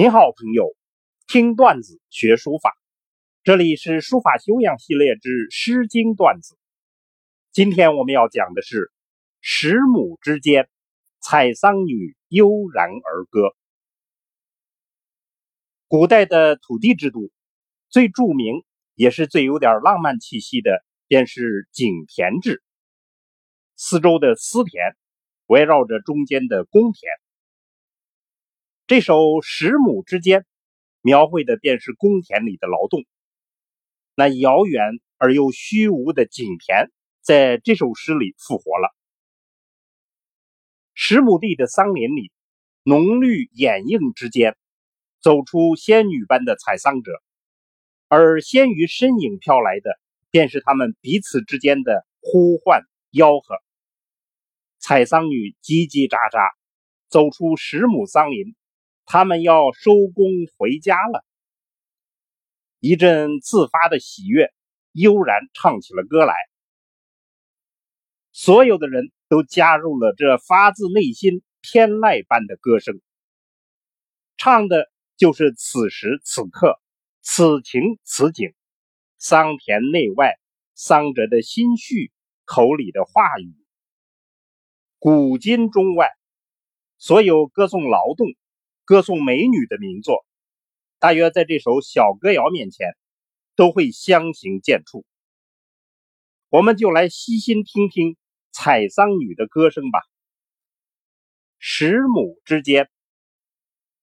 您好，朋友，听段子学书法，这里是书法修养系列之《诗经》段子。今天我们要讲的是“十亩之间，采桑女悠然而歌”。古代的土地制度最著名，也是最有点浪漫气息的，便是井田制。四周的私田围绕着中间的公田。这首《十亩之间》描绘的便是公田里的劳动。那遥远而又虚无的井田，在这首诗里复活了。十亩地的桑林里，浓绿掩映之间，走出仙女般的采桑者，而仙鱼身影飘来的，便是他们彼此之间的呼唤吆喝。采桑女叽叽喳喳走出十亩桑林。他们要收工回家了，一阵自发的喜悦悠然唱起了歌来。所有的人都加入了这发自内心天籁般的歌声，唱的就是此时此刻、此情此景、桑田内外桑者的心绪、口里的话语。古今中外，所有歌颂劳动。歌颂美女的名作，大约在这首小歌谣面前都会相形见绌。我们就来细心听听采桑女的歌声吧。十亩之间，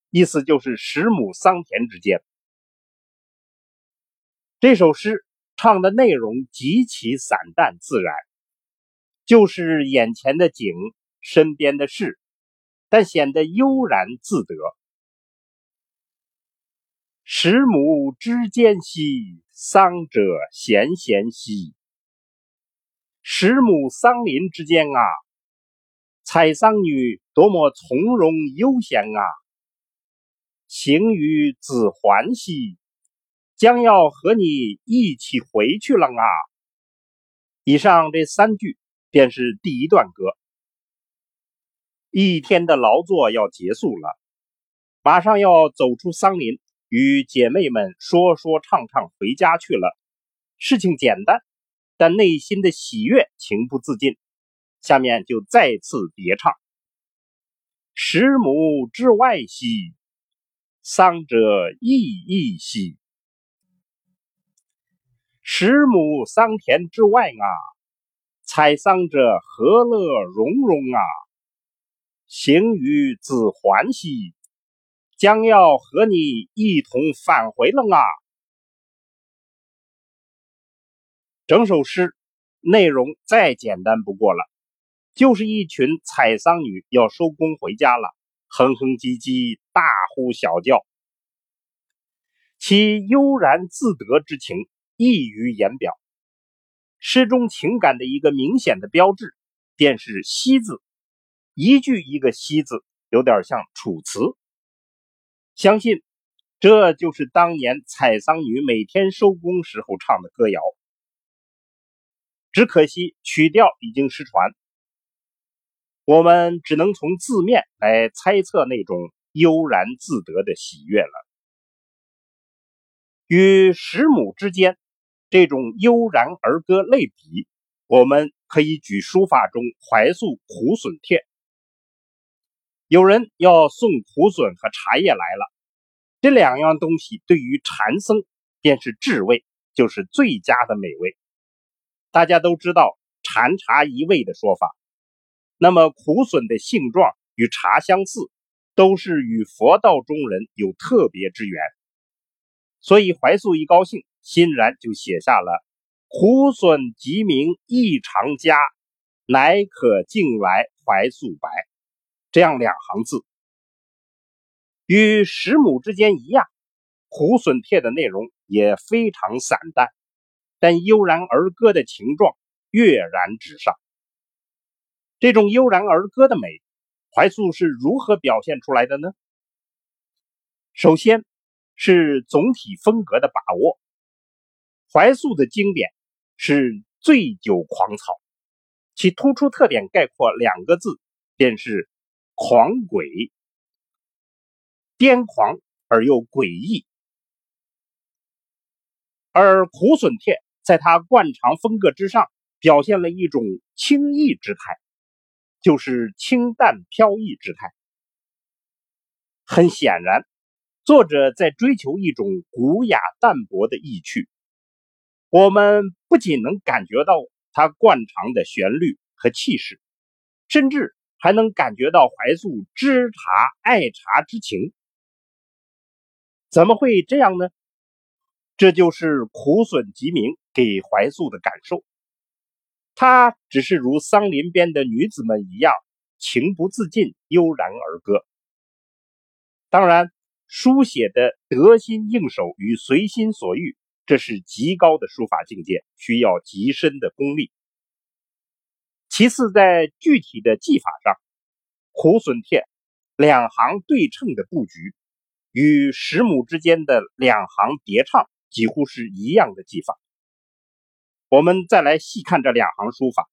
意思就是十亩桑田之间。这首诗唱的内容极其散淡自然，就是眼前的景，身边的事。但显得悠然自得。十亩之间兮，桑者咸咸兮。十亩桑林之间啊，采桑女多么从容悠闲啊！行于子还兮，将要和你一起回去了啊！以上这三句便是第一段歌。一天的劳作要结束了，马上要走出桑林，与姐妹们说说唱唱回家去了。事情简单，但内心的喜悦情不自禁。下面就再次叠唱：十亩之外兮，桑者意义兮；十亩桑田之外啊，采桑者何乐融融啊！行于子还兮，将要和你一同返回了啊！整首诗内容再简单不过了，就是一群采桑女要收工回家了，哼哼唧唧，大呼小叫，其悠然自得之情溢于言表。诗中情感的一个明显的标志，便是“兮”字。一句一个“兮”字，有点像《楚辞》。相信这就是当年采桑女每天收工时候唱的歌谣。只可惜曲调已经失传，我们只能从字面来猜测那种悠然自得的喜悦了。与十亩之间这种悠然而歌类比，我们可以举书法中怀素苦笋帖。有人要送苦笋和茶叶来了，这两样东西对于禅僧便是至味，就是最佳的美味。大家都知道禅茶一味的说法，那么苦笋的性状与茶相似，都是与佛道中人有特别之缘。所以怀素一高兴，欣然就写下了“苦笋即名异常佳，乃可敬来怀素白”。这样两行字，与十亩之间一样，苦笋帖的内容也非常散淡，但悠然而歌的情状跃然纸上。这种悠然而歌的美，怀素是如何表现出来的呢？首先是总体风格的把握。怀素的经典是醉酒狂草，其突出特点概括两个字，便是。狂鬼，癫狂而又诡异。而苦笋帖在他惯常风格之上，表现了一种轻逸之态，就是清淡飘逸之态。很显然，作者在追求一种古雅淡泊的意趣。我们不仅能感觉到他惯常的旋律和气势，甚至还能感觉到怀素知茶爱茶之情。怎么会这样呢？这就是苦笋吉明给怀素的感受。他只是如桑林边的女子们一样，情不自禁，悠然而歌。当然，书写的得心应手与随心所欲，这是极高的书法境界，需要极深的功力。其次，在具体的技法上，苦损帖两行对称的布局，与十亩之间的两行叠唱。几乎是一样的技法。我们再来细看这两行书法，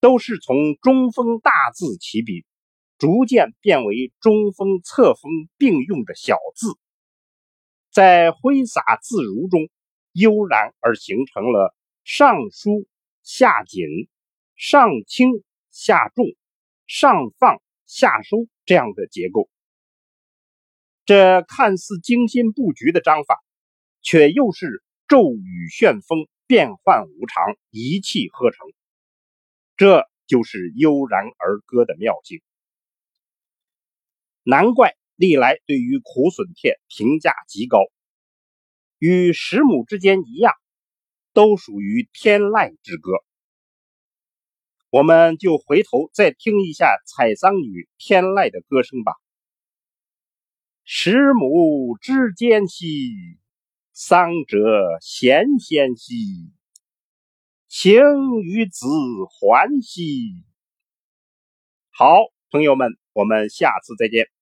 都是从中锋大字起笔，逐渐变为中锋侧锋并用的小字，在挥洒自如中悠然而形成了上疏下紧、上轻下重、上放下收这样的结构。这看似精心布局的章法。却又是骤雨旋风，变幻无常，一气呵成。这就是悠然而歌的妙境。难怪历来对于苦笋帖评价极高，与十亩之间一样，都属于天籁之歌。我们就回头再听一下采桑女天籁的歌声吧。十亩之间兮。桑者贤贤兮，情与子还兮。好，朋友们，我们下次再见。